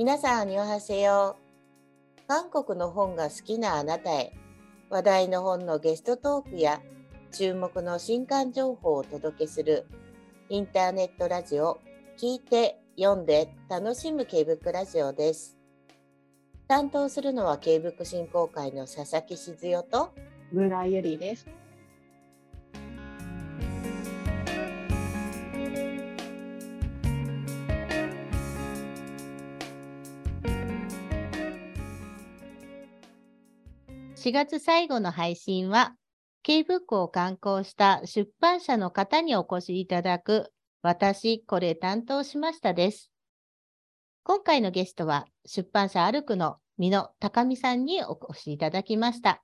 皆さん、におはせよ。韓国の本が好きなあなたへ、話題の本のゲストトークや注目の新刊情報をお届けするインターネットラジオ、聞いて、読んで、楽しむ K ブックラジオです。担当するのは K ブック振興会の佐々木静代と村ゆりです。4月最後の配信は、K-BOOK を刊行した出版社の方にお越しいただく、私、これ担当しましたです。今回のゲストは、出版社アルクの美濃高美さんにお越しいただきました。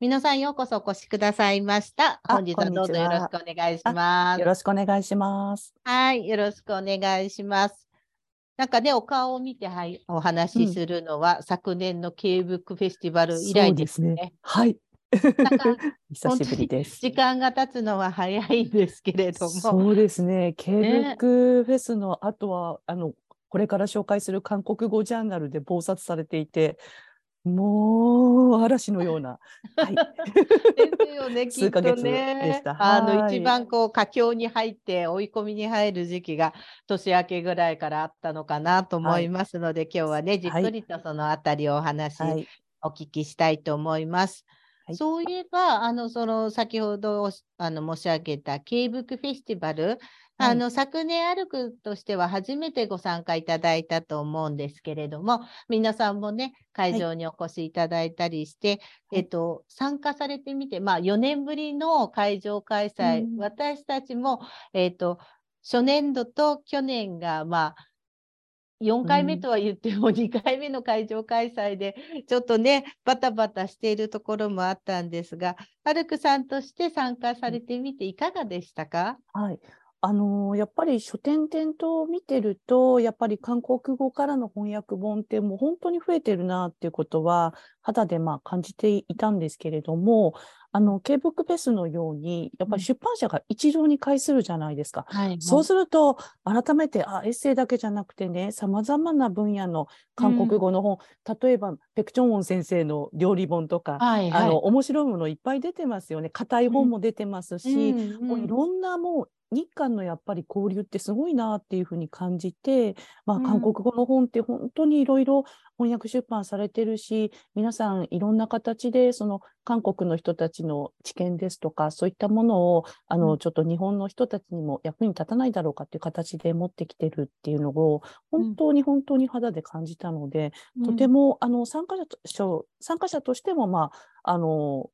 美濃さん、ようこそお越しくださいました。本日はどうぞよろしくお願いします。よろしくお願いします。はい、よろしくお願いします。なんかね、お顔を見て、はい、お話しするのは、うん、昨年の K ブックフェスティバル以来ですね。すねはい。久しぶりです。時間が経つのは早いんですけれども。そうですね。K ブックフェスの後は、ね、あの、これから紹介する韓国語ジャーナルで考察されていて、もう嵐のような。はい、ですよね、きっとね。あの一番こう佳境に入って追い込みに入る時期が年明けぐらいからあったのかなと思いますので、はい、今日はねじっくりとそのあたりをお話、はい、お聞きしたいと思います。はい、そういえばあのその先ほどあの申し上げた K ブックフェスティバルあの、昨年歩くとしては初めてご参加いただいたと思うんですけれども、皆さんもね、会場にお越しいただいたりして、はい、えっと、参加されてみて、まあ、4年ぶりの会場開催、うん、私たちも、えっと、初年度と去年が、まあ、4回目とは言っても2回目の会場開催で、ちょっとね、バタバタしているところもあったんですが、アルクさんとして参加されてみていかがでしたか、はい、あのやっぱり書店店頭見てると、やっぱり韓国語からの翻訳本ってもう本当に増えてるなっていうことは肌でまあ感じていたんですけれども、あの、K ブックフェスのように、やっぱり出版社が一堂に会するじゃないですか。はい、そうすると、改めて、あ、エッセイだけじゃなくてね、様々な分野の韓国語の本、うん、例えば、ペクチョンウォン先生の料理本とか、はいはい、あの、面白いものいっぱい出てますよね。硬い本も出てますし、うんうん、いろんなもう日韓のやっぱり交流ってすごいなっていうふうに感じて、まあ、韓国語の本って本当にいろいろ翻訳出版されてるし、皆さんいろんな形でその韓国の人たちの知見ですとか、そういったものをあのちょっと日本の人たちにも役に立たないだろうかっていう形で持ってきてるっていうのを本当に本当に肌で感じたので、うん、とてもあの参加者参加者としても、まあ、あの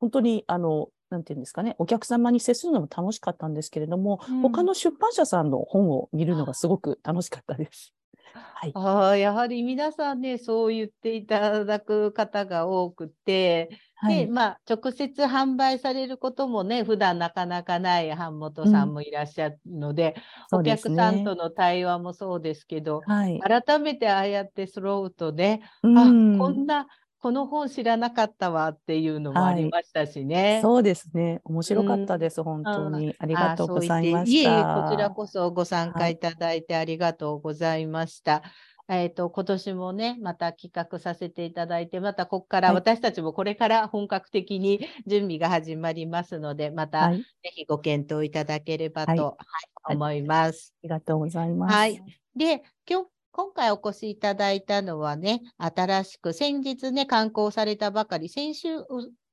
本当にあのなんていうんですかね、お客様に接するのも楽しかったんですけれども、うん、他の出版社さんの本を見るのがすごく楽しかったです。はい、あやはり皆さんね、そう言っていただく方が多くて、はい、でまあ、直接販売されることもね、普段なかなかない版元さんもいらっしゃるので、うん、お客さんとの対話もそうですけど、はい、改めてああやって揃うとね、うん、あこんなこの本知らなかったわっていうのもありましたしね。はい、そうですね。面白かったです、うん、本当に。ありがとうございました。いえこちらこそご参加いただいてありがとうございました。はい、えっ、ー、と、今年もね、また企画させていただいて、またここから私たちもこれから本格的に準備が始まりますので、またぜひご検討いただければと、思います。ありがとうございます。はい。で、今日今回お越しいただいたのはね、新しく先日ね、刊行されたばかり、先週、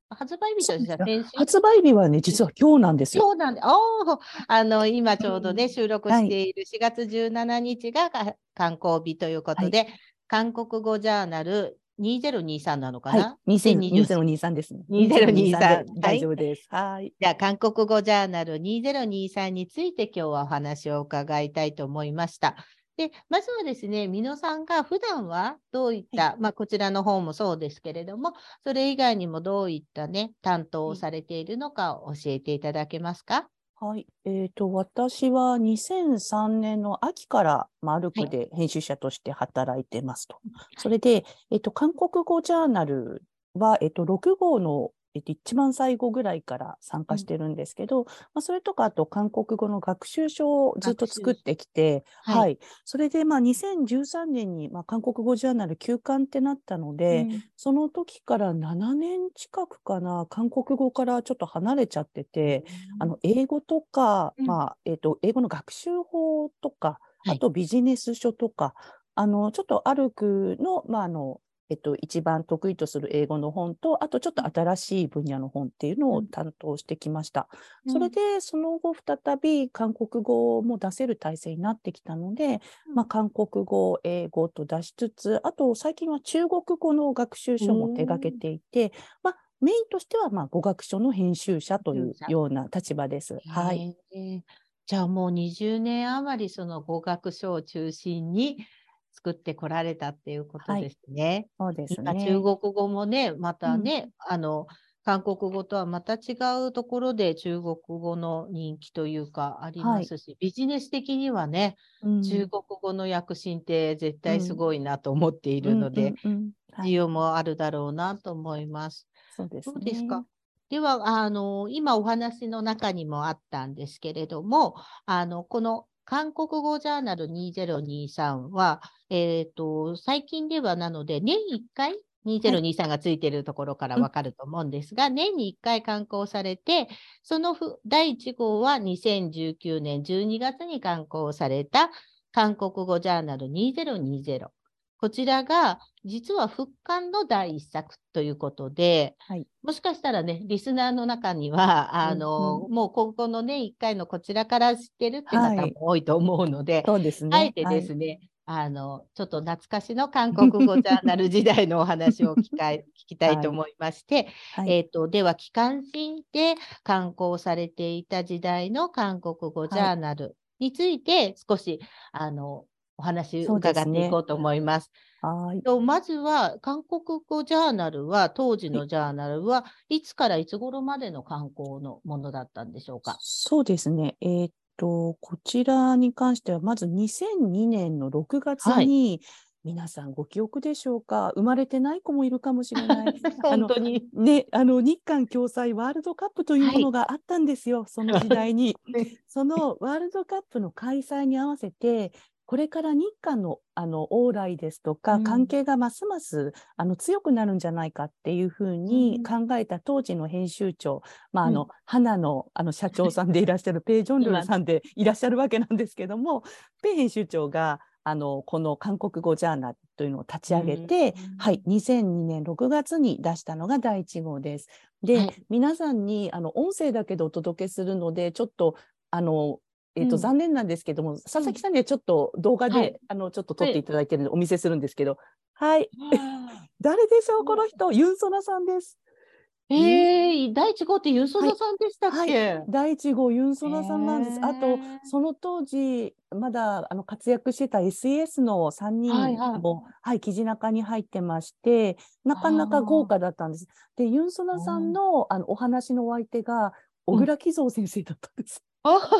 発売日としては先週発売日はね、実は今日なんですよ。今日なんで、おあの今ちょうどね、収録している4月17日が刊行日ということで、はい、韓国語ジャーナル2023なのかな、はい、2023ですね。2023。大丈夫です。はい。じゃあ、韓国語ジャーナル2023について今日はお話を伺いたいと思いました。で、まずはですね、美濃さんが普段はどういった、はい、まあ、こちらの方もそうですけれども、それ以外にもどういったね、担当をされているのかを教えていただけますか？はい、えーと、私は2003年の秋からマルクで編集者として働いてますと。はい、それで、えーと、韓国語ジャーナルは、えーと、6号のえっと、一番最後ぐらいから参加してるんですけど、うん、まあ、それとかあと韓国語の学習書をずっと作ってきて、はい、はい、それでまあ2013年にまあ韓国語ジャーナル休刊ってなったので、うん、その時から7年近くかな韓国語からちょっと離れちゃってて、うん、あの英語とか、まあえっと、英語の学習法とか、あとビジネス書とか、あのちょっとアルクの,、まあ、あのえっと、一番得意とする英語の本と、あとちょっと新しい分野の本っていうのを担当してきました。うん、それで、その後、再び韓国語も出せる体制になってきたので、うん、まあ、韓国語、英語と出しつつ、あと最近は中国語の学習書も手がけていて、まあ、メインとしては、まあ、語学書の編集者というような立場です。はい。じゃあもう20年余りその語学書を中心に作ってこられたっていうことですね。はい、そうですね。中国語もね、またね、うん、あの、韓国語とはまた違うところで中国語の人気というかありますし、はい、ビジネス的にはね、うん、中国語の躍進って絶対すごいなと思っているので、需要もあるだろうなと思います。そうです、ね、ですか？ではあの今お話の中にもあったんですけれどもあのこの韓国語ジャーナル2023は、えーと、最近ではなので、年1回2023がついているところからわかると思うんですが、はい、年に1回刊行されて、その第1号は2019年12月に刊行された韓国語ジャーナル2020。こちらが実は復刊の第一作ということで、はい、もしかしたらね、リスナーの中には、あの、うんうん、もうここのね、1回のこちらから知ってるっていう方も多いと思うので、はい、そうですね。あえてですね、はい、あの、ちょっと懐かしの韓国語ジャーナル時代のお話を聞か 聞きたいと思いまして、はい、えっ、ー、と、では、機関誌で刊行されていた時代の韓国語ジャーナルについて少し、あの、お話伺っていこうと思います。はいとまずは韓国語ジャーナルは当時のジャーナルはいつからいつ頃までの観光のものだったんでしょうか？そうですね。えー、っとこちらに関してはまず2002年の6月に、はい皆さんご記憶でしょうか？生まれてない子もいるかもしれない。本当に。ね、あの日韓共催ワールドカップというものがあったんですよ、はい、その時代に。そのワールドカップの開催に合わせて、これから日韓のあの往来ですとか、関係がますますあの強くなるんじゃないかっていうふうに考えた当時の編集長、まああの、花のあの社長さんでいらっしゃるペイ・ジョンルンさんでいらっしゃるわけなんですけども、ペイ編集長があのこの韓国語ジャーナルというのを立ち上げて、うん、はい、2002年6月に出したのが第1号です。で、はい、皆さんにあの音声だけでお届けするのでちょっとあのえーと、うん、残念なんですけども、佐々木さんにはちょっと動画で、はい、あのちょっと撮っていただいてるのでお見せするんですけど、はい。誰でしょう、この人、ユンソナさんです。えー、第1号ってユンソナさんでしたっけ、はい。はい、第1号ユンソナさんなんです。あとその当時まだあの活躍してた SES の3人も、はいはい、はい、記事中に入ってましてなかなか豪華だったんです。でユンソナさんのあのお話のお相手が小倉喜三先生だったんです。あ そう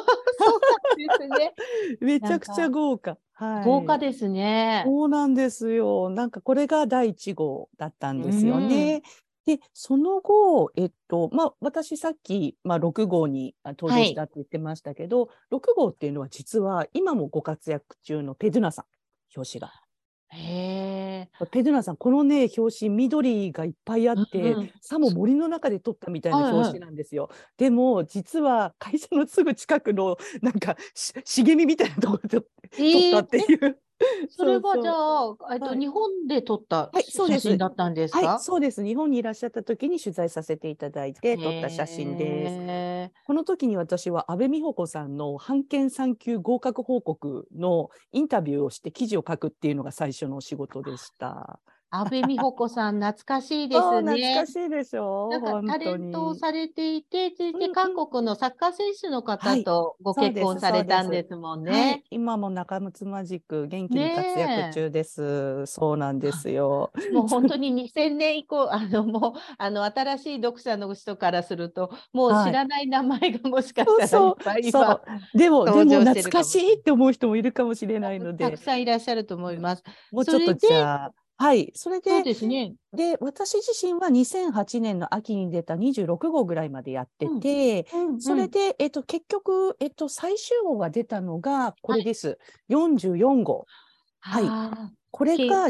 なんですね。めちゃくちゃ豪華。はい、豪華ですね。そうなんですよ。なんかこれが第1号だったんですよね。で、その後、えっと、まあ、私さっき、まあ、6号に登場したって言ってましたけど、はい、6号っていうのは実は今もご活躍中のペドゥナさん、表紙が。へペドゥナさんこのね表紙緑がいっぱいあって、うん、さも森の中で撮ったみたいな表紙なんですよ。はいはい、でも実は会社のすぐ近くのなんか 茂みみたいなところで撮ったっていう。それはじゃあ、えっと、日本で撮った写真だったんですか、はい、そうです。日本にいらっしゃった時に取材させていただいて撮った写真です。この時に私は安倍美穂子さんの判検3級合格報告のインタビューをして記事を書くっていうのが最初の仕事でした。安倍美穂子さん、懐かしいですね。懐かしいでしょなんかタレントをされていて、続いて韓国のサッカー選手の方とご結婚されたんですもんね。はい、今も仲睦まじく元気に活躍中です。そうなんですよ。もう本当に2000年以降、あのもうあの新しい読者の人からすると、もう知らない名前がもしかしたらいっぱい今、でもでも懐かしいって思う人もいるかもしれないので、たくさんいらっしゃると思います。もうちょっとじゃあ。はい、それで、そうですね。で、私自身は2008年の秋に出た26号ぐらいまでやってて、うんうんうん、それで、えっと、結局、えっと、最終号が出たのがこれです。はい、44号。はい。これが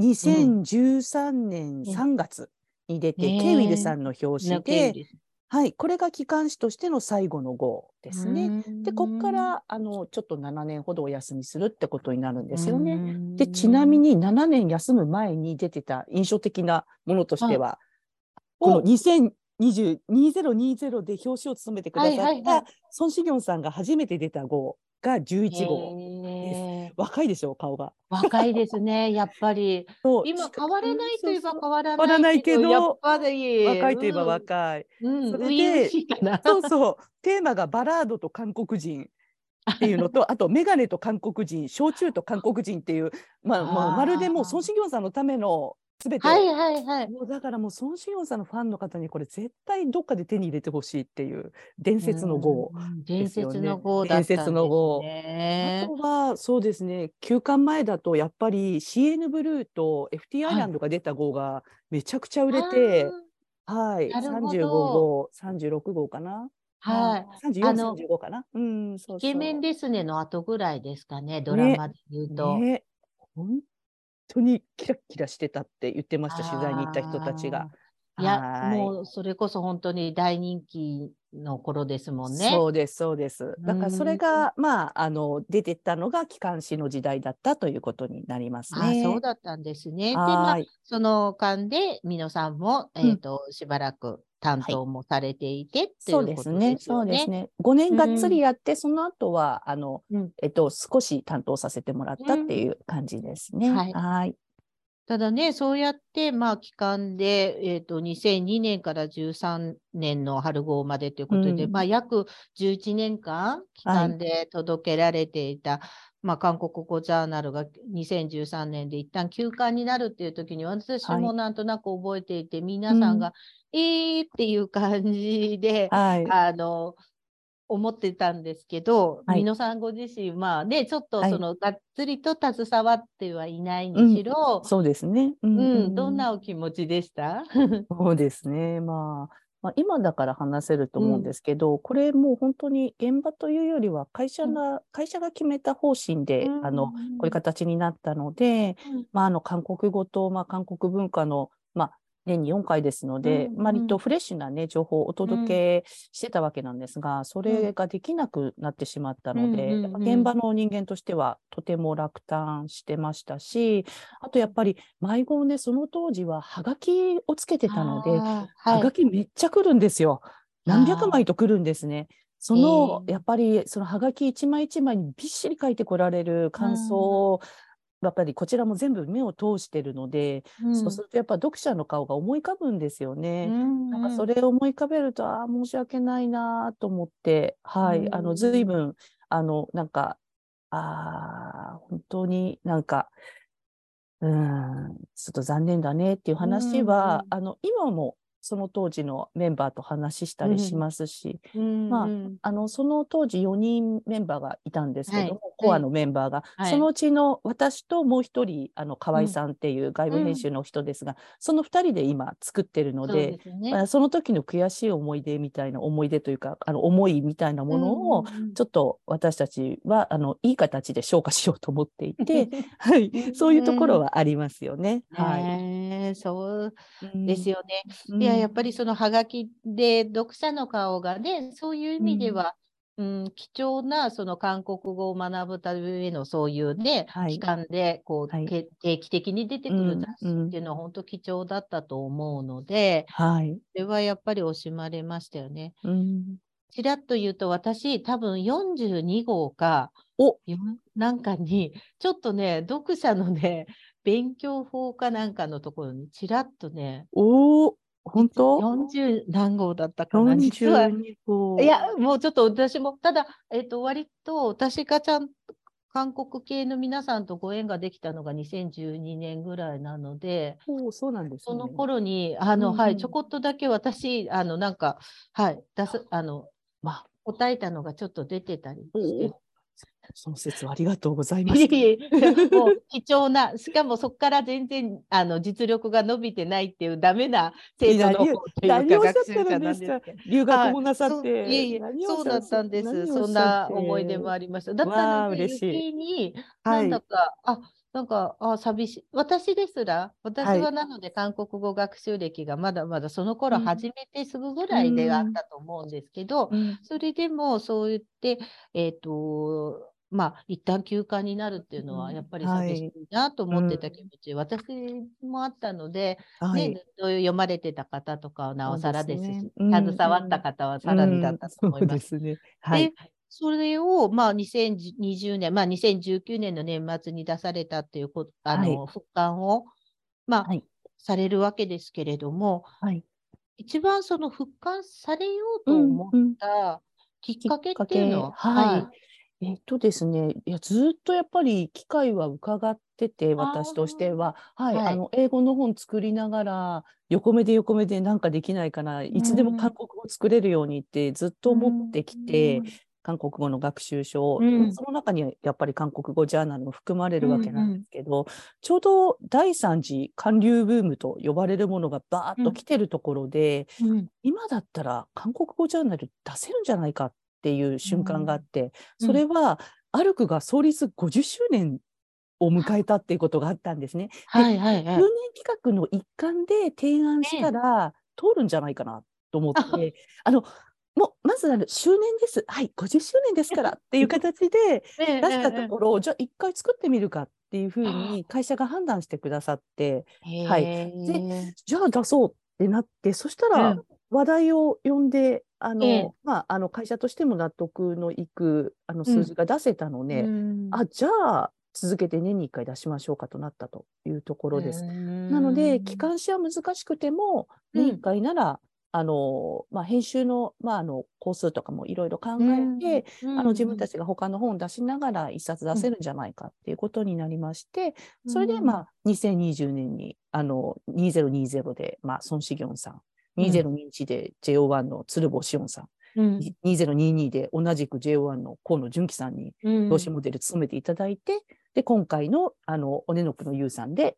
2013年3月に出て、うん、ケイウィルさんの表紙で、はい、これが機関士としての最後の号ですね。で、ここからあのちょっと7年ほどお休みするってことになるんですよね。で、ちなみに7年休む前に出てた印象的なものとしては、はい、この2020 2020で表紙を務めてくださった孫子行さんが初めて出た号が11号。若いでしょう、顔が。若いですね、やっぱり。今変わらないといえば変わらないけど、やっぱり若いといえば若い。うん、それで、そうそう、テーマがバラードと韓国人。っていうのと あと眼鏡と韓国人焼酎と韓国人っていう、まあ、まあ、まるでもう孫子行さんのためのすべて、はいはいはい、もうだからもう孫子陽さんのファンの方にこれ絶対どっかで手に入れてほしいっていう伝説の号ですよね。伝説の号だったんですね。伝説の号。あとはそうですね休館前だとやっぱり CN ブルーと FT アイランドが出た号がめちゃくちゃ売れて、はい、はい、35号36号かな。はい。34、35かな。うん、そうそうイケメンですねの後ぐらいですかね、ドラマで言うと。ねね本当にキラキラしてたって言ってました取材に行った人たちが。いやもうそれこそ本当に大人気の頃ですもんね。そうですそうです。だからそれが、まああの出てたのが機関誌の時代だったということになりますね。あそうだったんですね。でまあその間で美濃さんもえっ、ー、と、うん、しばらく担当もされていて、はい、そうですね。そうですね。5年がっつりやって、うん、その後はあの、うん、えっと少し担当させてもらったっていう感じですね。はい。はいただね、そうやって、まあ、期間で、えっ、ー、と、2002年から13年の春号までということで、うん、まあ、約11年間、期間で届けられていた、はい、まあ、韓国語ジャーナルが2013年で一旦休刊になるっていう時に、私もなんとなく覚えていて、はい、皆さんが、えーっていう感じで、はい、あの、思ってたんですけど、はい、美濃さんご自身、まあね、ちょっとその、がっつりと携わってはいないにしろ、うん、そうですね、うん、うん、どんなお気持ちでした？そうですね、まあ、まあ、今だから話せると思うん。ですけど、うん、これもう本当に現場というよりは会社が、うん、会社が決めた方針で、あのこういう形になったので、まあ、あの韓国語と、まあ、韓国文化の、まあ、年に4回ですので、うんうん、割とフレッシュな、ね、情報をお届けしてたわけなんですが、うん、それができなくなってしまったので、うんうんうん、現場の人間としてはとても落胆してましたし、あとやっぱり迷子ね、その当時ははがきをつけてたので、はがきめっちゃ来るんですよ。何百枚と来るんですね。その、えー、やっぱりそのはがき一枚一枚にびっしり書いてこられる感想やっぱりこちらも全部目を通してるので、うん、そうするとやっぱ読者の顔が思い浮かぶんですよね。うん。うん、なんかそれを思い浮かべるとああ申し訳ないなと思ってはい、うん、あの随分あのなんかあ本当になんかうんちょっと残念だねっていう話は、うんうん、あの今もその当時のメンバーと話したりしますし、うん、まあ、あのその当時4人メンバーがいたんですけども、はい、コアのメンバーが、はい、そのうちの私ともう一人あの河合さんっていう外部編集の人ですが、うん、その2人で今作ってるのでそ、ね、まあ、その時の悔しい思い出みたいな思い出というかあの思いみたいなものをちょっと私たちはあのいい形で消化しようと思っていて、はい、そういうところはありますよね。はい、そうですよね。いややっぱりそのハガキで読者の顔がね、そういう意味では、うん、うん、貴重なその韓国語を学ぶためのそういうね、はい、期間でこう、はい、定期的に出てくる雑誌っていうのは本当貴重だったと思うので、はい、それはやっぱり惜しまれましたよね。うん、ちらっと言うと私多分42号かお。なんかにちょっとね読者のね勉強法かなんかのところにちらっとねお本当 ?40 何号だったかな実は。号。いや、もうちょっと私も、ただ、えっ、ー、と、割と私がちゃん韓国系の皆さんとご縁ができたのが2012年ぐらいなので、おそうなんです、ね、その頃に、あの、うん、はい、ちょこっとだけ私、あの、なんか、はい、出す、あの、まあ、答えたのがちょっと出てたりしてその説はありがとうございます。もう貴重な、しかもそこから全然あの実力が伸びてないっていうダメな生徒の方というか学習者なんです留学もなさって。いえいえ、そうだったんです。そんな思い出もありました。だったので余計に、なんだか、あなんか、あ、寂しい。私ですら、私はなので韓国語学習歴がまだまだその頃始めてすぐぐらいであったと思うんですけど、うん、それでもそう言って、えっ、ー、と、まあ、一旦休館になるっていうのは、やっぱり寂しいなと思ってた気持ち、うん、私もあったので、はい、ね、ずっと読まれてた方とかはなおさらですし、すねうん、携わった方はさらにだったと思います。うん、ね。はい、でそれを、まあ、2020年、まあ、2019年の年末に出されたっていうこと、あの、はい、復刊を、まあ、はい、されるわけですけれども、はい、一番その復刊されようと思ったきっかけっていうのは、はいえっとですね、いや、ずっとやっぱり機会は伺ってて、私としては。はい、はい。あの、英語の本作りながら、横目で横目でなんかできないかな、いつでも韓国語作れるようにってずっと思ってきて、韓国語の学習書、うん、その中にはやっぱり韓国語ジャーナルも含まれるわけなんですけど、うんうん、ちょうど第三次韓流ブームと呼ばれるものがバーッと来てるところで、うん、今だったら韓国語ジャーナル出せるんじゃないかっっていう瞬間があって、それはアルクが創立50周年を迎えたっていうことがあったんですね。はいはいはい、周年企画の一環で提案したら通るんじゃないかなと思って、あのもうまずあの周年です。はい、50周年ですからっていう形で 出したところ、じゃあ一回作ってみるかっていうふうに会社が判断してくださって、はい、でじゃあ出そうってなって、そしたら話題を呼んであの、ええ、まあ、あの会社としても納得のいくあの数字が出せたので、うん、あじゃあ続けて年に1回出しましょうかとなったというところです。なので機関誌は難しくても年1回なら、うん、あのまあ、編集の,、まあ、あの工数とかもいろいろ考えて、うん、あの自分たちが他の本を出しながら1冊出せるんじゃないかっていうことになりまして、それで、まあ、2020年にあの2020で、まあ、孫子行さん2021で JO1 の鶴房志音さん、うん、2022で同じく JO1 の河野純喜さんに表紙モデル務めていただいて、うん、で今回のあのおねのくのゆうさんで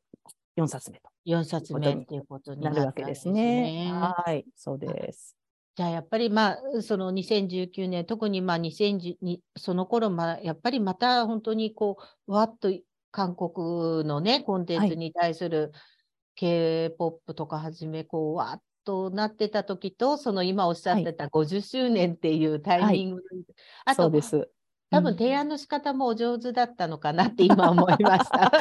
4冊目と。4冊目っていうことになるわけですね。はい、そうです。じゃあやっぱりまあその2019年特にまあ2010その頃まあやっぱりまた本当にこうわっと韓国のねコンテンツに対する K-POP とかはじめこうわっとなってた時と、その今おっしゃってた50周年っていうタイミング、はい、あとそうです。多分提案の仕方もお上手だったのかなって今思いました。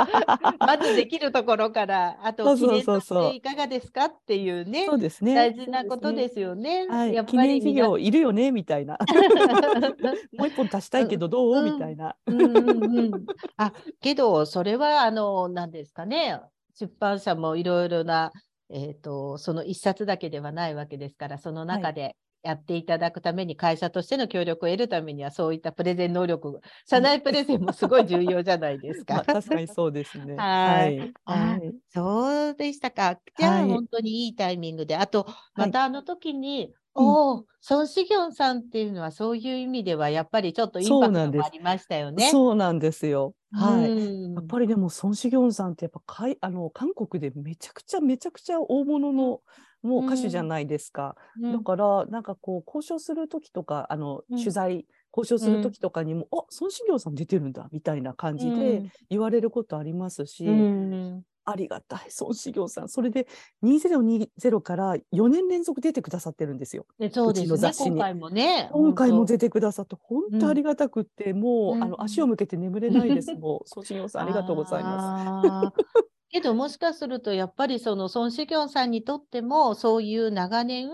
まずできるところから、あと記念としていかがですかっていうね、そうですね。大事なことですよね。はい、やっぱり記念事業いるよねみたいな。もう一本足したいけどどう、うん、みたいな。うんうんうん、あけどそれはあの何ですかね。出版社もいろいろなえーと、その1冊だけではないわけですからその中でやっていただくために、会社としての協力を得るためにはそういったプレゼン能力社内プレゼンもすごい重要じゃないですか。まあ、確かにそうですね。はい、はい、そうでしたか。じゃあ、本当にいいタイミングであとまたあの時に、おお、孫子行さんっていうのはそういう意味ではやっぱりちょっとインパクトもありましたよね。そうなんですよ。はい。やっぱりでも孫子行さんってやっぱかいあの韓国でめちゃくちゃめちゃくちゃ大物の、もう歌手じゃないですか。うん、だからなんかこう交渉する時とかあの、取材交渉する時とかにも、うん、あ孫子行さん出てるんだみたいな感じで言われることありますし、うん、ありがたい、孫子行さん。それで2020から4年連続出てくださってるんですよ。ね、そうですね、今回もね。今回も出てくださって、本当ありがたくって、うん、もう、あの足を向けて眠れないです。もう、孫子行さん、ありがとうございます。けどもしかするとやっぱりその孫子行さんにとってもそういう長年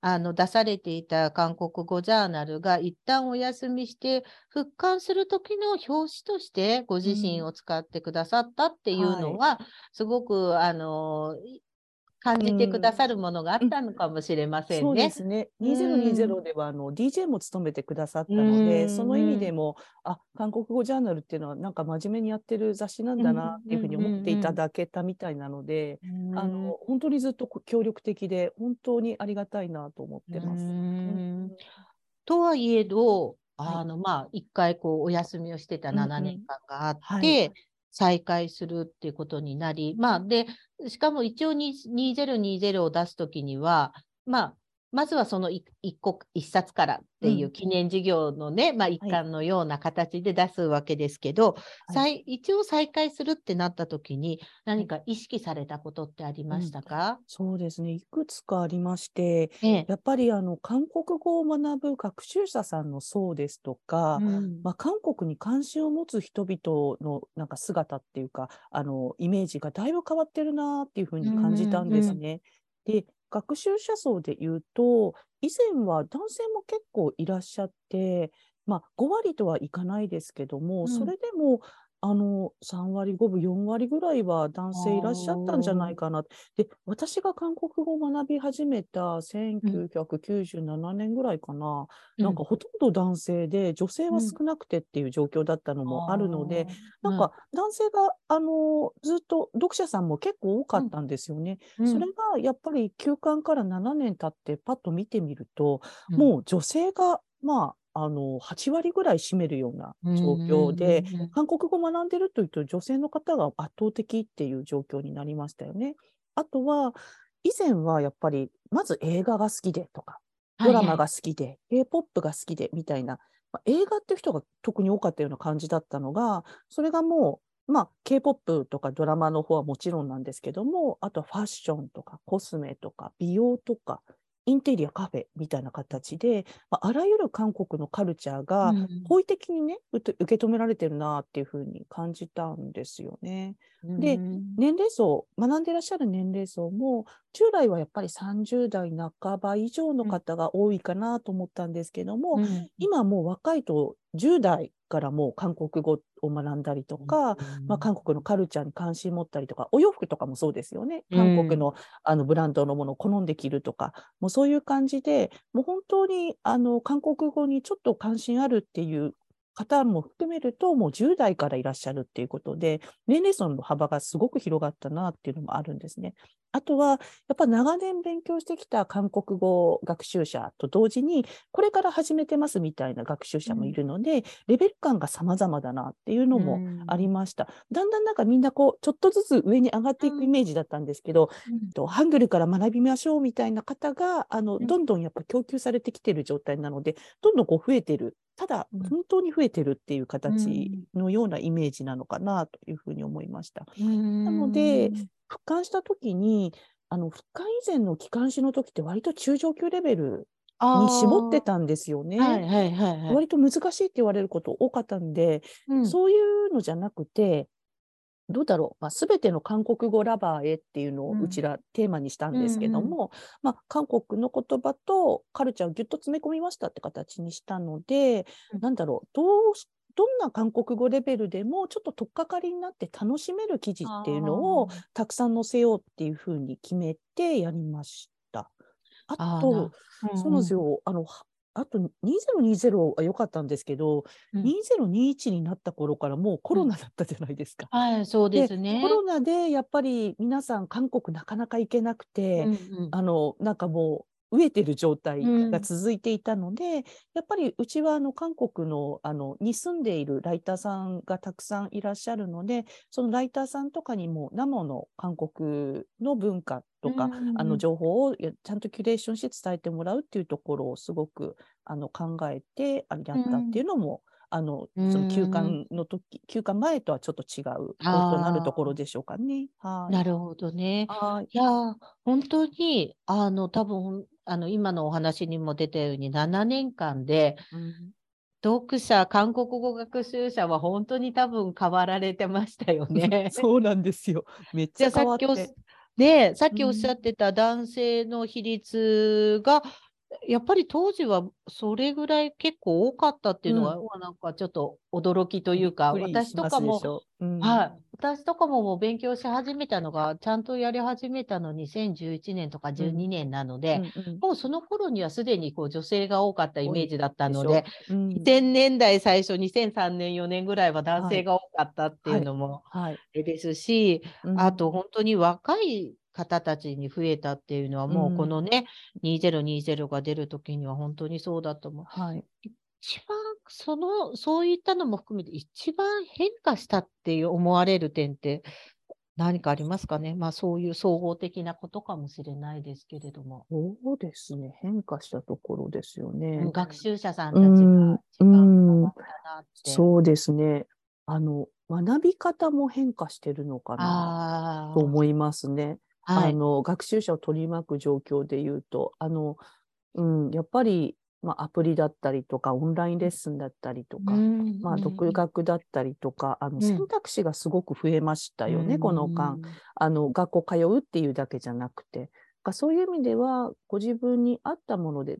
あの出されていた韓国語ジャーナルが一旦お休みして復刊する時の表紙としてご自身を使ってくださったっていうのは、うんはい、すごくあの感じてくださるものがあったのかもしれませんね。そうですね。2020ではあの DJ も務めてくださったので、その意味でもあ韓国語ジャーナルっていうのはなんか真面目にやってる雑誌なんだなっていうふうに思っていただけたみたいなので、あの本当にずっと協力的で本当にありがたいなと思ってます。とはいえどあの、まあ、一回こうお休みをしてた7年間があって、うんうんはい、再開するっていうことになり、まあ、で、しかも一応2020を出すときには、まあ、まずはその一個一冊からっていう記念事業のね、うん、まあ、一環のような形で出すわけですけど、はい、一応再開するってなった時に何か意識されたことってありましたか、うん、そうですね。いくつかありまして、ええ、やっぱりあの韓国語を学ぶ学習者さんの層ですとか、うん、まあ、韓国に関心を持つ人々のなんか姿っていうかあのイメージがだいぶ変わってるなっていうふうに感じたんですね。で学習者層で言うと、以前は男性も結構いらっしゃって、まあ、5割とはいかないですけども、うん、それでもあの3割5分4割ぐらいは男性いらっしゃったんじゃないかな。で私が韓国語を学び始めた1997年ぐらいかな、うん、なんかほとんど男性で女性は少なくてっていう状況だったのもあるので、うん、なんか男性があのずっと読者さんも結構多かったんですよね。うん、それがやっぱり休館から7年経ってパッと見てみると、もう女性がまああの8割ぐらい占めるような状況で、韓国語を学んでるというと女性の方が圧倒的っていう状況になりましたよね。あとは以前はやっぱりまず映画が好きでとかドラマが好きで、はいはい、K-POP が好きでみたいな、まあ、映画っていう人が特に多かったような感じだったのがそれがもうまあ、K-POP とかドラマの方はもちろんなんですけども、あとはファッションとかコスメとか美容とか、インテリアカフェみたいな形で、まあ、あらゆる韓国のカルチャーが好意的にね、うん、受け止められてるなっていうふうに感じたんですよね。うん、で年齢層学んでいらっしゃる年齢層も従来はやっぱり30代半ば以上の方が多いかなと思ったんですけども、うん、今もう若いと10代からもう韓国語を学んだりとか、うん、まあ、韓国のカルチャーに関心持ったりとかお洋服とかもそうですよね。韓国の,、あのブランドのものを好んで着るとかもうそういう感じでもう本当にあの韓国語にちょっと関心あるっていう方も含めると、もう10代からいらっしゃるっていうことで、年齢層の幅がすごく広がったなっていうのもあるんですね。あとは、やっぱ長年勉強してきた韓国語学習者と同時に、これから始めてますみたいな学習者もいるので、うん、レベル感が様々だなっていうのもありました。うん、だんだんなんかみんなこう、ちょっとずつ上に上がっていくイメージだったんですけど、うん、ハングルから学びましょうみたいな方が、あの、どんどんやっぱ供給されてきてる状態なので、どんどんこう増えてるただ、本当に増えてるっていう形のようなイメージなのかなというふうに思いました。なので、復刊した時に、あの復刊以前の機関誌の時って割と中上級レベルに絞ってたんですよね。はいはいはいはい、割と難しいって言われること多かったんで、うん、そういうのじゃなくて、どうだろう、まあ、全ての韓国語ラバーへっていうのをうちらテーマにしたんですけども、うん、まあ、韓国の言葉とカルチャーをぎゅっと詰め込みましたって形にしたので、うん、なんだろう。どうどんな韓国語レベルでもちょっと取っかかりになって楽しめる記事っていうのをたくさん載せようっていうふうに決めてやりました。あと、うん、そうなんですよ。あのあと2020は良かったんですけど、うん、2021になった頃からもうコロナだったじゃないですか。うん、はい、そうですね。コロナでやっぱり皆さん韓国なかなか行けなくて、うんうん、あのなんかもう飢えてる状態が続いていたので、うん、やっぱりうちはあの韓国のあのに住んでいるライターさんがたくさんいらっしゃるのでそのライターさんとかにも生の韓国の文化とか、うん、あの情報をちゃんとキュレーションして伝えてもらうっていうところをすごくあの考えてやったっていうのも、うん、あのその休館の時休館前とはちょっと違うとなるところでしょうかね。はい、なるほどね。い。や本当にあの多分あの今のお話にも出たように7年間で、うん、読者韓国語学習者は本当に多分変わられてましたよね。そうなんですよ。めっちゃ変わって。でさっきおっしゃってた男性の比率が、やっぱり当時はそれぐらい結構多かったっていうのは、うん、なんかちょっと驚きというか、私とかも、うん、はい、私とかももう勉強し始めたのが、ちゃんとやり始めたの2011年とか12年なので、うんもうその頃にはすでにこう女性が多かったイメージだったので、で2000年代最初、2003年、4年ぐらいは男性が多かったっていうのもですし、はいはい、あと本当に若い方たちに増えたっていうのは、もうこのね、うん、2020が出るときには本当にそうだと思う。はい、一番その、そういったのも含めて、一番変化したって思われる点って何かありますかね？まあそういう総合的なことかもしれないですけれども。そうですね。変化したところですよね。学習者さんたちが一番変わったなって。そうですね。あの、学び方も変化してるのかなと思いますね。あの、学習者を取り巻く状況で言うと、あの、うん、やっぱりまあ、アプリだったりとかオンラインレッスンだったりとか、まあ、独学だったりとかあの選択肢がすごく増えましたよね、うん、この間。あの学校通うっていうだけじゃなくて。そういう意味ではご自分に合ったもので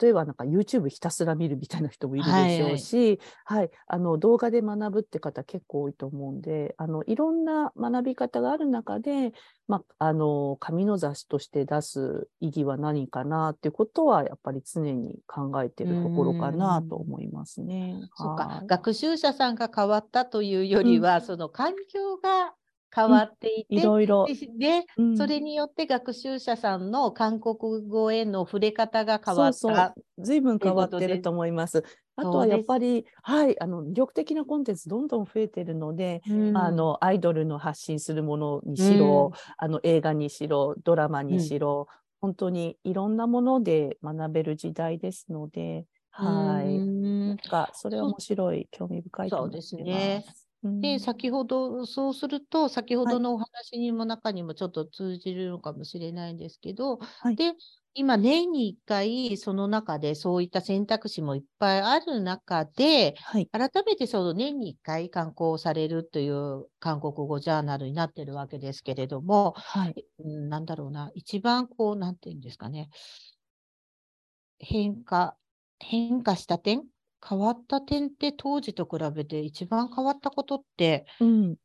例えばなんか YouTube ひたすら見るみたいな人もいるでしょうし、はい、はい、あの動画で学ぶって方結構多いと思うんであのいろんな学び方がある中で、まあ、あの紙の雑誌として出す意義は何かなっていうことはやっぱり常に考えてるところかなと思いますね。そうか。学習者さんが変わったというよりは、うん、その環境が変わっていて、うん、いろいろで、うん、それによって学習者さんの韓国語への触れ方が変わった。そうそう随分変わってると思います。あとはやっぱり、はい、あの魅力的なコンテンツどんどん増えてるので、うん、あのアイドルの発信するものにしろ、あの映画にしろ、ドラマにしろ、本当にいろんなもので学べる時代ですので、はい。なんかそれ面白い、興味深いと思います。そうですね。で、先ほど、そうすると、先ほどのお話にも中にもちょっと通じるのかもしれないんですけど、はい、で、今、年に1回、その中でそういった選択肢もいっぱいある中で、はい、改めてその年に1回刊行されるという韓国語ジャーナルになってるわけですけれども、はい、なんだろうな、一番こう、なんていうんですかね、変化、変化した点変わった点って当時と比べて一番変わったことって、うん、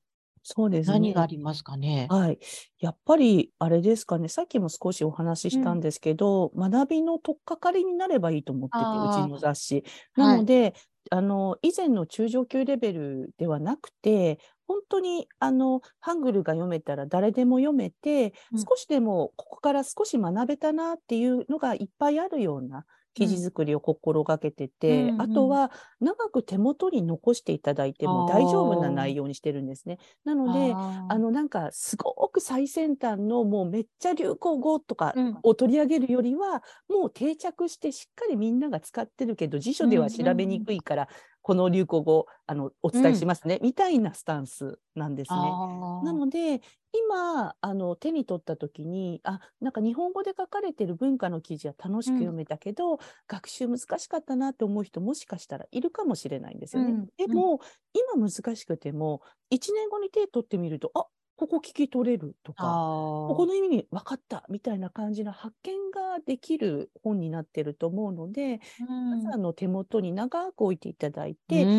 そうですね。何がありますかね？はい。やっぱりあれですかね、さっきも少しお話ししたんですけど、うん、学びの取っかかりになればいいと思ってて、うちの雑誌。なので、はい、あの以前の中上級レベルではなくて、本当にあのハングルが読めたら誰でも読めて、うん、少しでもここから少し学べたなっていうのがいっぱいあるような生地作りを心がけてて、うん、あとは長く手元に残していただいても大丈夫な内容にしてるんですね。なのであのなんかすごく最先端のもうめっちゃ流行語とかを取り上げるよりは、うん、もう定着してしっかりみんなが使ってるけど辞書では調べにくいから、この流行語あのお伝えしますね、うん、みたいなスタンスなんですね。なので今あの手に取った時にあなんか日本語で書かれてる文化の記事は楽しく読めたけど、うん、学習難しかったなって思う人もしかしたらいるかもしれないんですよね。うん、でも、今難しくても1年後に手取ってみるとあここ聞き取れるとか、ここの意味分かったみたいな感じの発見ができる本になってると思うので、皆さんの手元に長く置いていただいて、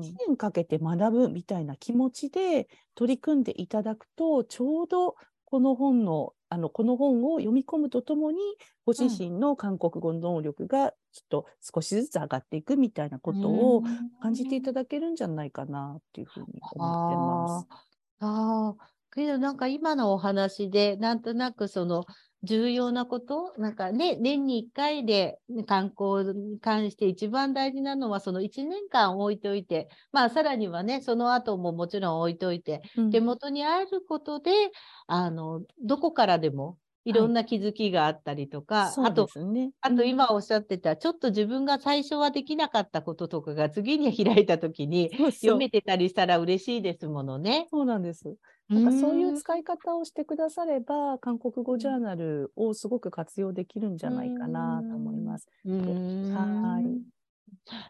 1年かけて学ぶみたいな気持ちで取り組んでいただくと、ちょうどこの本のあのこの本を読み込むとともにご自身の韓国語の能力がきっと少しずつ上がっていくみたいなことを感じていただけるんじゃないかなっていうふうに思ってます。ああ、けどなんか今のお話で、なんとなくその重要なこと、なんかね、年に1回で観光に関して一番大事なのは、その1年間置いといて、まあさらにはね、その後ももちろん置いといて、うん、手元にあることで、あの、どこからでもいろんな気づきがあったりとか、はい、あと、ね、あと今おっしゃってた、ちょっと自分が最初はできなかったこととかが次に開いた時に読めてたりしたら嬉しいですものね。そうなんです。なんかそういう使い方をしてくだされば、韓国語ジャーナルをすごく活用できるんじゃないかなと思います。はい。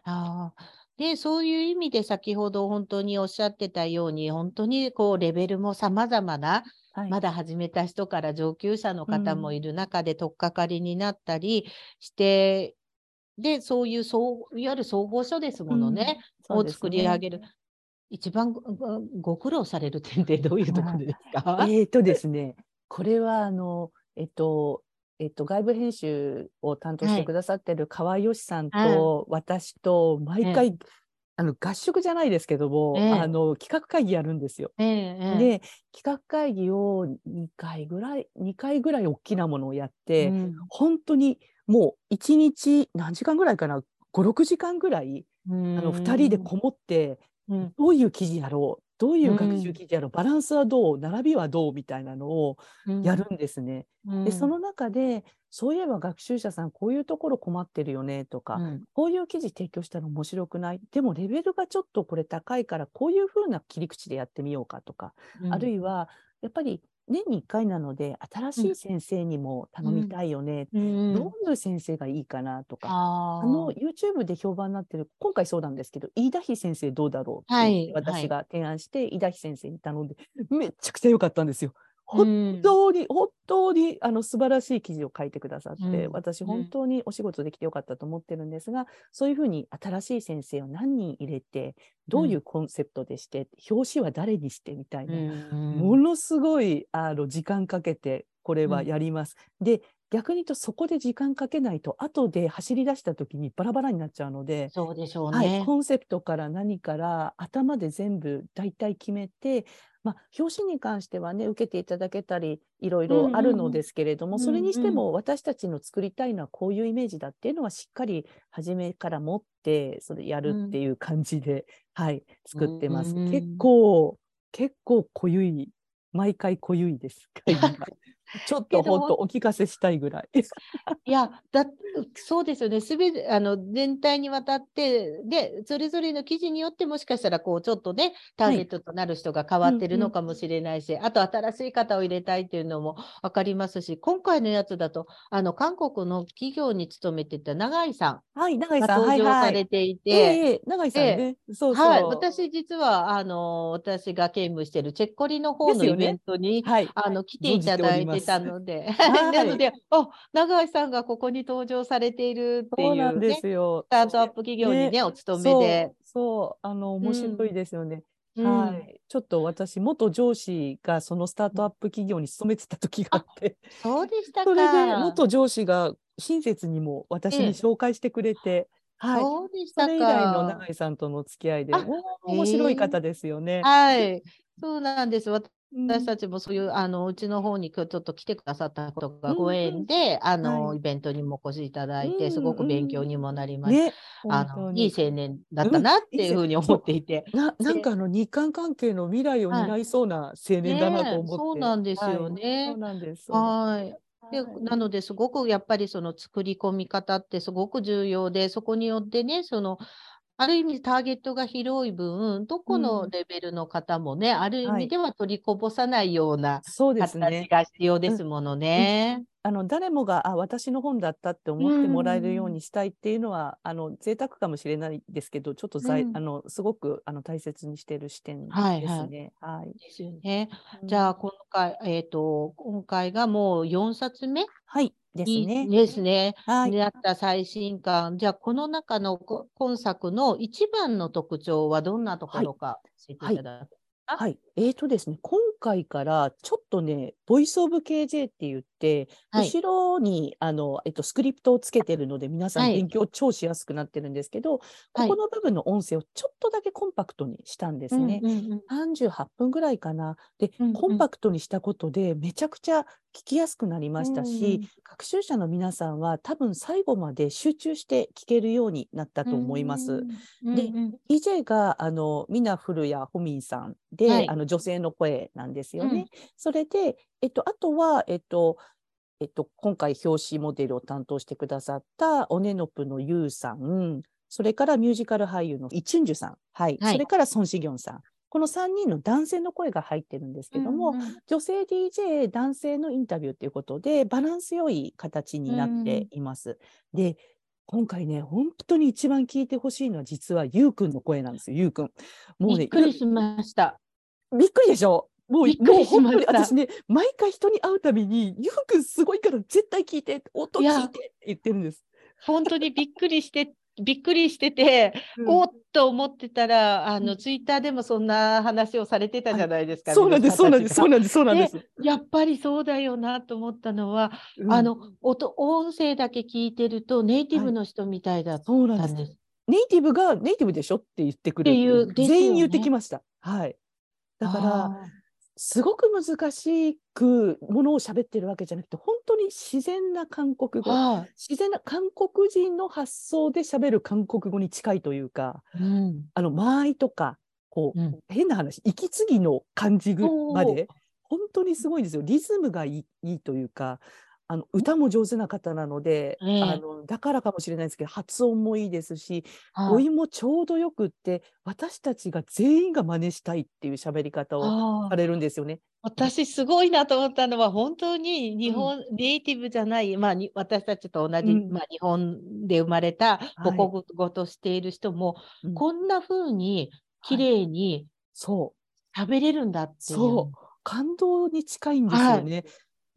あで、そういう意味で先ほど本当におっしゃってたように、本当にこうレベルも様々なはい、まだ始めた人から上級者の方もいる中で取っかかりになったりして、うん、で、そういうそう、いわゆる総合書ですものね、うん、を作り上げる。一番ご苦労される点ってどういうところですか？えっ、とですね、これはあの、えっと、えっと、外部編集を担当してくださってる河合よしさんと私と毎回あの合宿じゃないですけども、えー、あの企画会議やるんですよ。えー、で企画会議を2回ぐらい2回ぐらい大きなものをやって、うん、本当にもう1日何時間ぐらいかな56時間ぐらいあの2人でこもって、どういう記事やろうどういう学習記事やろう、バランスはどう並びはどうみたいなのをやるんですね。でその中でそういえば学習者さんこういうところ困ってるよねとか、うん、こういう記事提供したら面白くないでもレベルがちょっとこれ高いからこういうふうな切り口でやってみようかとか、うん、あるいはやっぱり年に1回なので新しい先生にも頼みたいよね、うん、どういう先生がいいかなとか、あの YouTube で評判になってる今回そうなんですけど飯田比先生どうだろうって私が提案して、はい、飯田比先生に頼んでめちゃくちゃ良かったんですよ。本当に、うん、本当にあの素晴らしい記事を書いてくださって、うん、私本当にお仕事できてよかったと思ってるんですが、うん、そういうふうに新しい先生を何人入れてどういうコンセプトでして、表紙は誰にしてみたいな、ものすごいあの時間かけてこれはやります。で逆に言うとそこで時間かけないと後で走り出した時にバラバラになっちゃうのでそうでしょうね、はい、コンセプトから何から頭で全部大体決めてまあ、表紙に関してはね受けていただけたりいろいろあるのですけれども、うんうん、それにしても私たちの作りたいのはこういうイメージだっていうのはしっかり初めから持ってそれやるっていう感じで、うん、はい作ってます。うんうん、結構結構濃ゆい毎回濃ゆいです。ちょっと本当お聞かせしたいぐらい。いやだそうですよね。すべてあの全体にわたってでそれぞれの記事によってもしかしたらこうちょっとねターゲットとなる人が変わってるのかもしれないし、はいうんうん、あと新しい方を入れたいっていうのも分かりますし今回のやつだとあの韓国の企業に勤めてた永井さん、はい、永井さん。登場されていて、はいはいえー、永井さんね、えー、そうそう、はい、私実はあの私が兼務しているチェッコリの方のイベントに、ねはい、あの来ていただいてたので、なので、あ永井さんがここに登場されているっていう、ね、なんですよ。スタートアップ企業にね、ねお勤めで。そうあの面白いですよね。うん、はい、ちょっと私元上司がそのスタートアップ企業に勤めてた時があって。そうでしたそれで元上司が親切にも私に紹介してくれて、ええ、はい、そうでしたそれ以来の永井さんとの付き合いで面白い方ですよね。えー、はい。そうなんです。私たちもそういう、あのうちの方に今日ちょっと来てくださったことがご縁で、うん、あの、はい、イベントにもお越しいただいて、すごく勉強にもなりました。ね、あのいい青年だったなっていうふうに思っていて。うん、ななんかあの日韓関係の未来を担いそうな青年だなと思って。はいね、そうなんですよね。そうなんです。はい。でなのですごくやっぱりその作り込み方ってすごく重要でそこによってねそのある意味ターゲットが広い分、どこのレベルの方もね、うん、ある意味では取りこぼさないような形が必要ですものね。あの誰もがあ私の本だったって思ってもらえるようにしたいっていうのは、うん、あの贅沢かもしれないですけどちょっと、うん、あのすごくあの大切にしている視点ですね。はい、はい、ですよね。じゃあ今回、えーと、今回がもう4冊目？はいですね。ですね。はい。あった最新刊。じゃあこの中の今作の一番の特徴はどんなところか教えていただくはい、えーとですね、今回からちょっとね、ボイスオブ KJ って言って、はい、後ろにあの、えっと、スクリプトをつけてるので、皆さん勉強超しやすくなってるんですけど、はい、ここの部分の音声をちょっとだけコンパクトにしたんですね。うんうんうん、38分ぐらいかな。で、うんうん、コンパクトにしたことで、めちゃくちゃ聞きやすくなりましたし、うん、学習者の皆さんは多分最後まで集中して聞けるようになったと思います。うん、で、うん、EJ があのミナフルやホミンさんで、はい、あの女性の声なんですよね。それで、えっと、あとは、えっとえっと、今回表紙モデルを担当してくださったオネノプのユウさん。それからミュージカル俳優のイチュンジュさん、はい、はい、それからソン・シギョンさん。この3人の男性の声が入ってるんですけども、うんうん、女性 DJ 男性のインタビューということでバランス良い形になっています。うん、で今回ね本当に一番聞いてほしいのは実はゆうくんの声なんですよ。ゆうくん。もうねびっくりしました。びっくりでしょ？もうもう本当に私ね毎回人に会うたびにゆうくんすごいから絶対聞いて音聞いてって言ってるんです。本当にびっくりしてびっくりしてて、うん、おっと思ってたら、あの、ツイッターでもそんな話をされてたじゃないですか。そうなんです、そうなんです、そうなんです、そうなんです。やっぱりそうだよなと思ったのは、うん、あの、音、音声だけ聞いてると、ネイティブの人みたいだったんです。はい、ですネイティブがネイティブでしょって言ってくる。っていう、全員言ってきました。はい。だから、すごく難しくものを喋ってるわけじゃなくて本当に自然な韓国語、は自然な韓国人の発想で喋る韓国語に近いというか、うん、あの間合いとかこう、うん、変な話息継ぎの感じまで本当にすごいんですよ。リズムがいいいいというかあの歌も上手な方なので、えあのだからかもしれないですけど発音もいいですし語彙もちょうどよくって私たちが全員が真似したいっていう喋り方をされるんですよね。私すごいなと思ったのは本当に日本、うん、ネイティブじゃない、まあ、私たちと同じ、うん、まあ、日本で生まれた母国語としている人も、はい、こんな風に綺麗にそう。喋れるんだっていう。そう。感動に近いんですよね。はい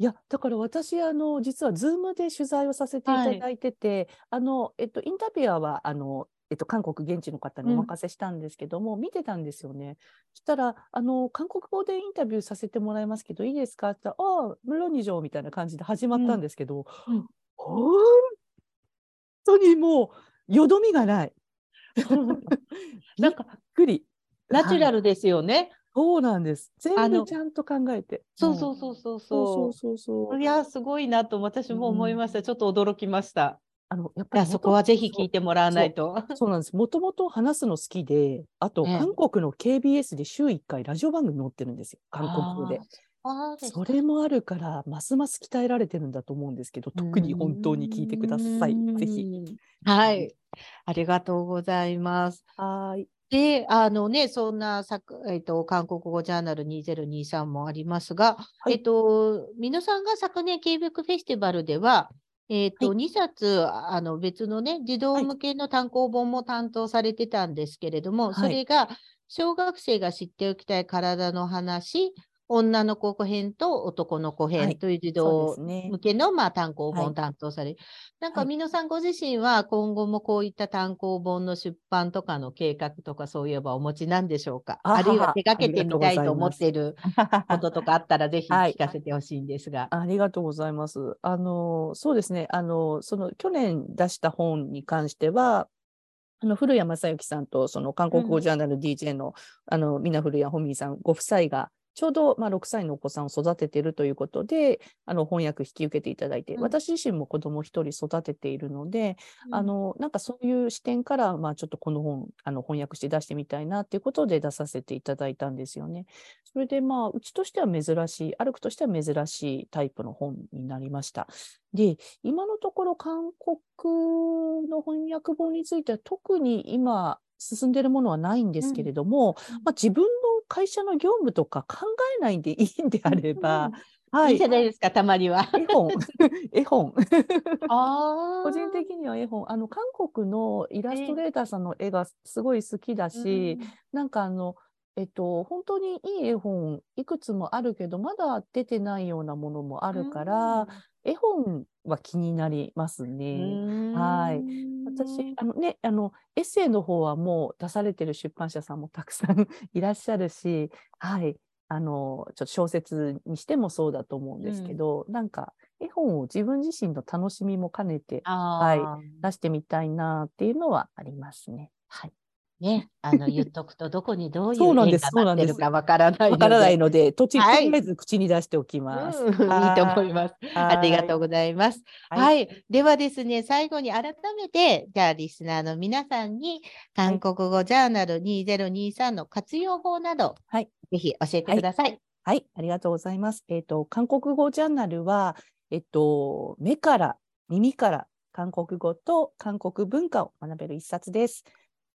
いやだから私あの実は Zoom で取材をさせていただいてて、はい、あのえっと、インタビュアーはあの、えっと、韓国現地の方にお任せしたんですけども、うん、見てたんですよね。そしたらあの韓国語でインタビューさせてもらいますけどいいですか？って言ったら「ああ無論に上」みたいな感じで始まったんですけど、うんうん、本当にもうよどみがない。なんかびっくり。ナチュラルですよね。そうなんです。全部ちゃんと考えて。そうそうそうそうそう。そうそうそういや、すごいなと私も思いました。うん、ちょっと驚きました。あのやっぱりそこはぜひ聞いてもらわないと。そうなんです。もともと話すの好きで、あと、韓国の KBS で週1回ラジオ番組載ってるんですよ。韓国語で。それもあるから、ますます鍛えられてるんだと思うんですけど、特に本当に聞いてください。ぜひ。はい。ありがとうございます。はい。で、あのね、そんなえっと、韓国語ジャーナル2023もありますが、はい、えっと、皆さんが昨年、ケーベックフェスティバルでは、えっと、はい、2冊、あの、別のね、児童向けの単行本も担当されてたんですけれども、はい、それが、小学生が知っておきたい体の話、女の子編と男の子編という児童向けの、まあ、単行本を担当される。はい、なんか、皆さんご自身は今後もこういった単行本の出版とかの計画とかそういえばお持ちなんでしょうか？あるいは手掛けてみたいと思っていることとかあったらぜひ聞かせてほしいんですが、はい、ありがとうございます。あの、そうですね。あの、その去年出した本に関しては、あの古谷正幸さんとその韓国語ジャーナル DJ の、うん、あの皆古谷本美さんご夫妻がちょうど、まあ、6歳のお子さんを育てているということで、あの翻訳引き受けていただいて、うん、私自身も子供一人育てているので、うん、あのなんかそういう視点から、まあ、ちょっとこの本あの翻訳して出してみたいなっていうことで出させていただいたんですよね。それでまあうちとしては珍しい、歩くとしては珍しいタイプの本になりました。で、今のところ韓国の翻訳本については特に今進んでいるものはないんですけれども、うん、まあ、自分の会社の業務とか考えないでいいんであれば、うん、はい、いいじゃないですか、たまには。絵本。絵本。個人的には絵本。あの、韓国のイラストレーターさんの絵がすごい好きだし、えー、なんかあの、えっと、本当にいい絵本いくつもあるけどまだ出てないようなものもあるから、絵本は気になりますね。はい。私、あのね、あの、エッセイの方はもう出されてる出版社さんもたくさんいらっしゃるし、はい。あの、ちょっと小説にしてもそうだと思うんですけど、うん、なんか、絵本を自分自身の楽しみも兼ねて、はい、出してみたいなっていうのはありますね。はい。ね、あの言っとくとどこにどういう絵がなってるかわからないわからないので、途中とりあえず口に出しておきます。うん、いいと思います。ありがとうございます。はい、ではですね、最後に改めて、じゃあリスナーの皆さんに韓国語ジャーナル2023の活用法など、はい、ぜひ教えてください。はい、ありがとうございます。えっ、ー、と韓国語ジャーナルはえっと目から耳から韓国語と韓国文化を学べる一冊です。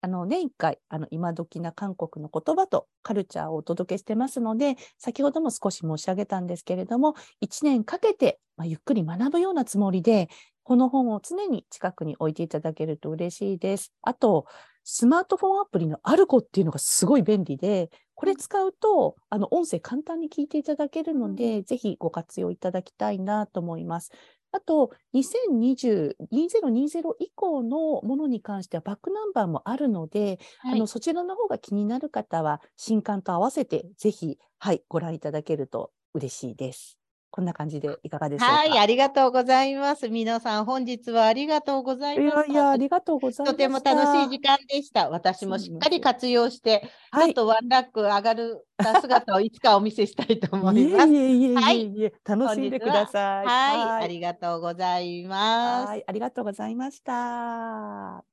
あの年1回あの今時な韓国の言葉とカルチャーをお届けしてますので先ほども少し申し上げたんですけれども1年かけて、まあ、ゆっくり学ぶようなつもりでこの本を常に近くに置いていただけると嬉しいです。あとスマートフォンアプリのアルコっていうのがすごい便利でこれ使うとあの音声簡単に聞いていただけるので、ぜひご活用いただきたいなと思います。あと、2020、2020以降のものに関してはバックナンバーもあるので、はい、あのそちらの方が気になる方は新刊と合わせてぜひ、はい、ご覧いただけると嬉しいです。こんな感じでいかがでしょうか？はい、ありがとうございます。皆さん、本日はありがとうございます。いやいや、ありがとうございます。とても楽しい時間でした。私もしっかり活用して、ちょっとワンラック上がる姿をいつかお見せしたいと思います。いえいえいえはい、楽しんでください、はい、ありがとうございます。はい、ありがとうございました。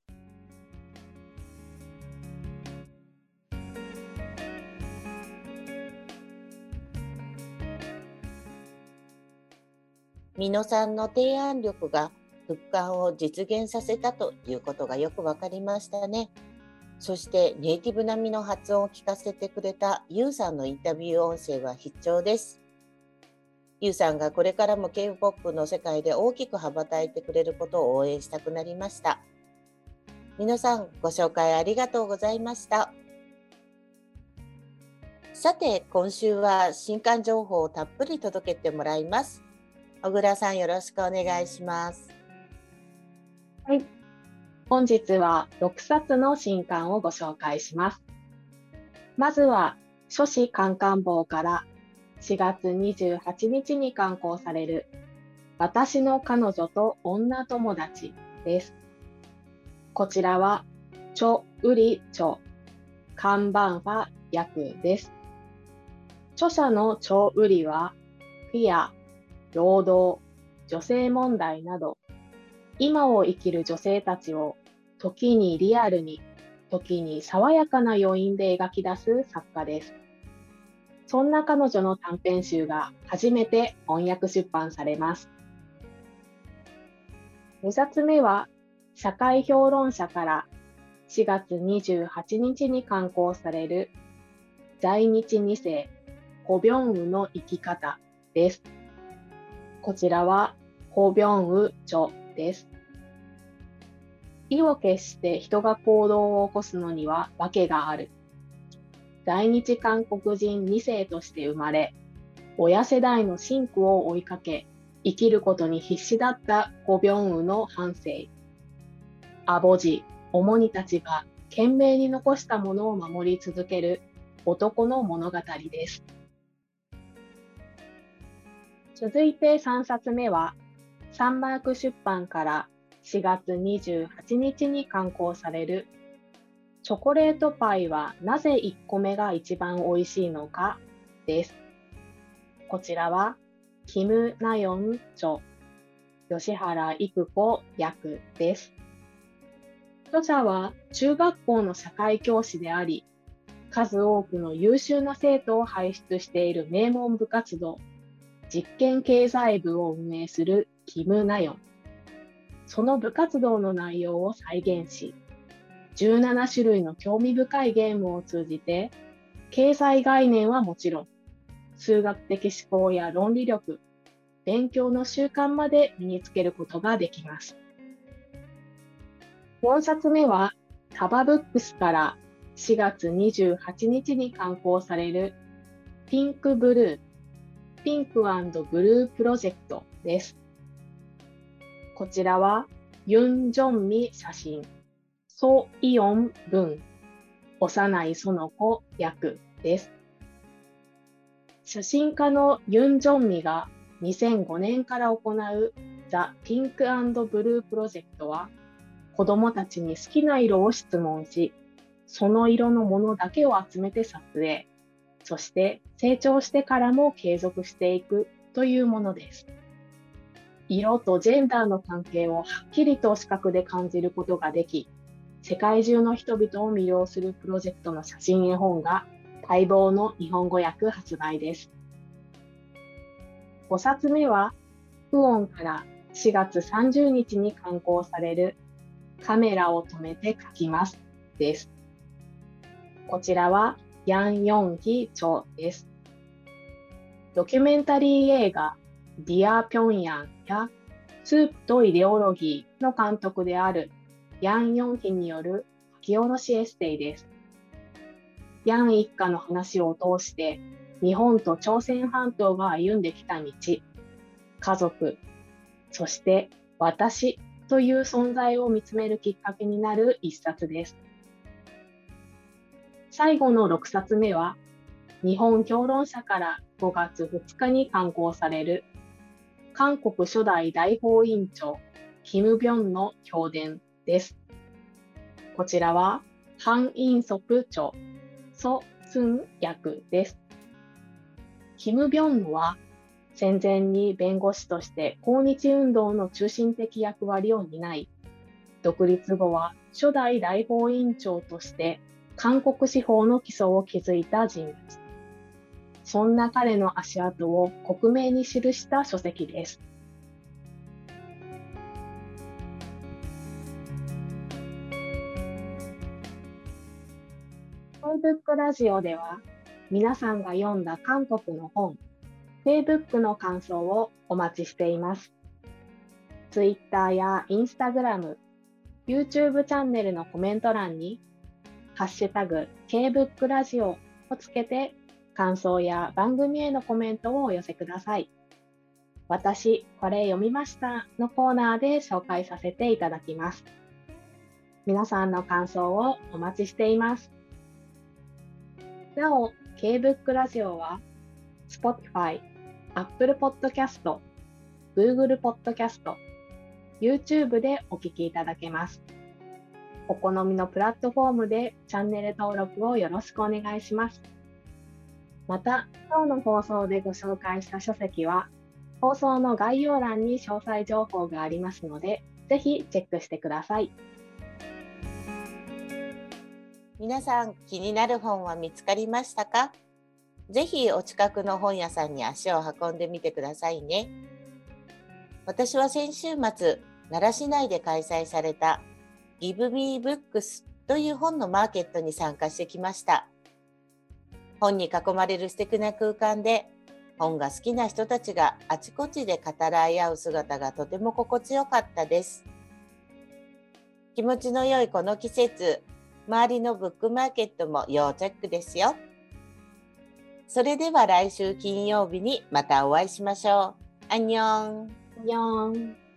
美濃さんの提案力が復刊を実現させたということがよく分かりましたね。そしてネイティブ並みの発音を聞かせてくれたユウさんのインタビュー音声は必聴です。ユウさんがこれからも K-POP の世界で大きく羽ばたいてくれることを応援したくなりました。皆さんご紹介ありがとうございました。さて今週は新刊情報をたっぷり届けてもらいます。小倉さんよろしくお願いします。はい。本日は6冊の新刊をご紹介します。まずは書士カンカン坊から4月28日に刊行される私の彼女と女友達です。こちらは、チョウリチョ、カンバンファ役です。著者のチョウリは、フィア、労働、女性問題など、今を生きる女性たちを時にリアルに、時に爽やかな余韻で描き出す作家です。そんな彼女の短編集が初めて翻訳出版されます。2冊目は、社会評論者から4月28日に刊行される在日2世、コビョンウの生き方です。こちらは、ホビョンウチョです。意を決して人が行動を起こすのには訳がある。在日韓国人2世として生まれ、親世代のシンクを追いかけ、生きることに必死だったコビョンウの半生。アボジ、オモニたちが懸命に残したものを守り続ける男の物語です。続いて3冊目は、サンマーク出版から4月28日に刊行されるチョコレートパイはなぜ1個目が一番美味しいのかです。こちらは、キム・ナヨン著、吉原育子役です。著者は中学校の社会教師であり、数多くの優秀な生徒を輩出している名門部活動、実験経済部を運営するキム・ナヨン。その部活動の内容を再現し、17種類の興味深いゲームを通じて、経済概念はもちろん、数学的思考や論理力、勉強の習慣まで身につけることができます。4冊目は、タバブックスから4月28日に刊行されるピンクブルーピンクブループロジェクトです。こちらは、ユン・ジョンミ写真、ソ・イヨン文、幼い園子役です。写真家のユン・ジョンミが2005年から行うザ・ピンクブループロジェクトは、子供たちに好きな色を質問し、その色のものだけを集めて撮影。そして成長してからも継続していくというものです。色とジェンダーの関係をはっきりと視覚で感じることができ、世界中の人々を魅了するプロジェクトの写真絵本が待望の日本語訳発売です。5冊目は、フオンから4月30日に刊行されるカメラを止めて描きますです。こちらはヤン・ヨンヒチョです。ドキュメンタリー映画、ディア・ピョンヤンやスープとイデオロギーの監督であるヤン・ヨンヒによる書き下ろしエッセイです。ヤン一家の話を通して日本と朝鮮半島が歩んできた道、家族、そして私という存在を見つめるきっかけになる一冊です。最後の6冊目は、日本評論者から5月2日に刊行される韓国初代大法院長、キム・ビョンの評伝です。こちらは、ハン・インソプ著、ソ・スン役です。キム・ビョンは、戦前に弁護士として抗日運動の中心的役割を担い、独立後は初代大法院長として韓国司法の基礎を築いた人物。そんな彼の足跡を克明に記した書籍です。Facebook ラジオでは皆さんが読んだ韓国の本、Facebook の感想をお待ちしています。Twitter や Instagram、YouTube チャンネルのコメント欄に、ハッシュタグ、Kbook ラジオをつけて感想や番組へのコメントをお寄せください。私、これ読みましたのコーナーで紹介させていただきます。皆さんの感想をお待ちしています。なお、K-BOOK ラジオは Spotify、Apple Podcast、Google Podcast、YouTube でお聞きいただけます。お好みのプラットフォームでチャンネル登録をよろしくお願いします。また、今日の放送でご紹介した書籍は、放送の概要欄に詳細情報がありますので、ぜひチェックしてください。皆さん、気になる本は見つかりましたか？ぜひお近くの本屋さんに足を運んでみてくださいね。私は先週末、奈良市内で開催された Give Me Books という本のマーケットに参加してきました。本に囲まれる素敵な空間で本が好きな人たちがあちこちで語らい合う姿がとても心地よかったです。気持ちの良いこの季節、周りのブックマーケットも要チェックですよ。それでは来週金曜日にまたお会いしましょう。アンニョン。アンニョン。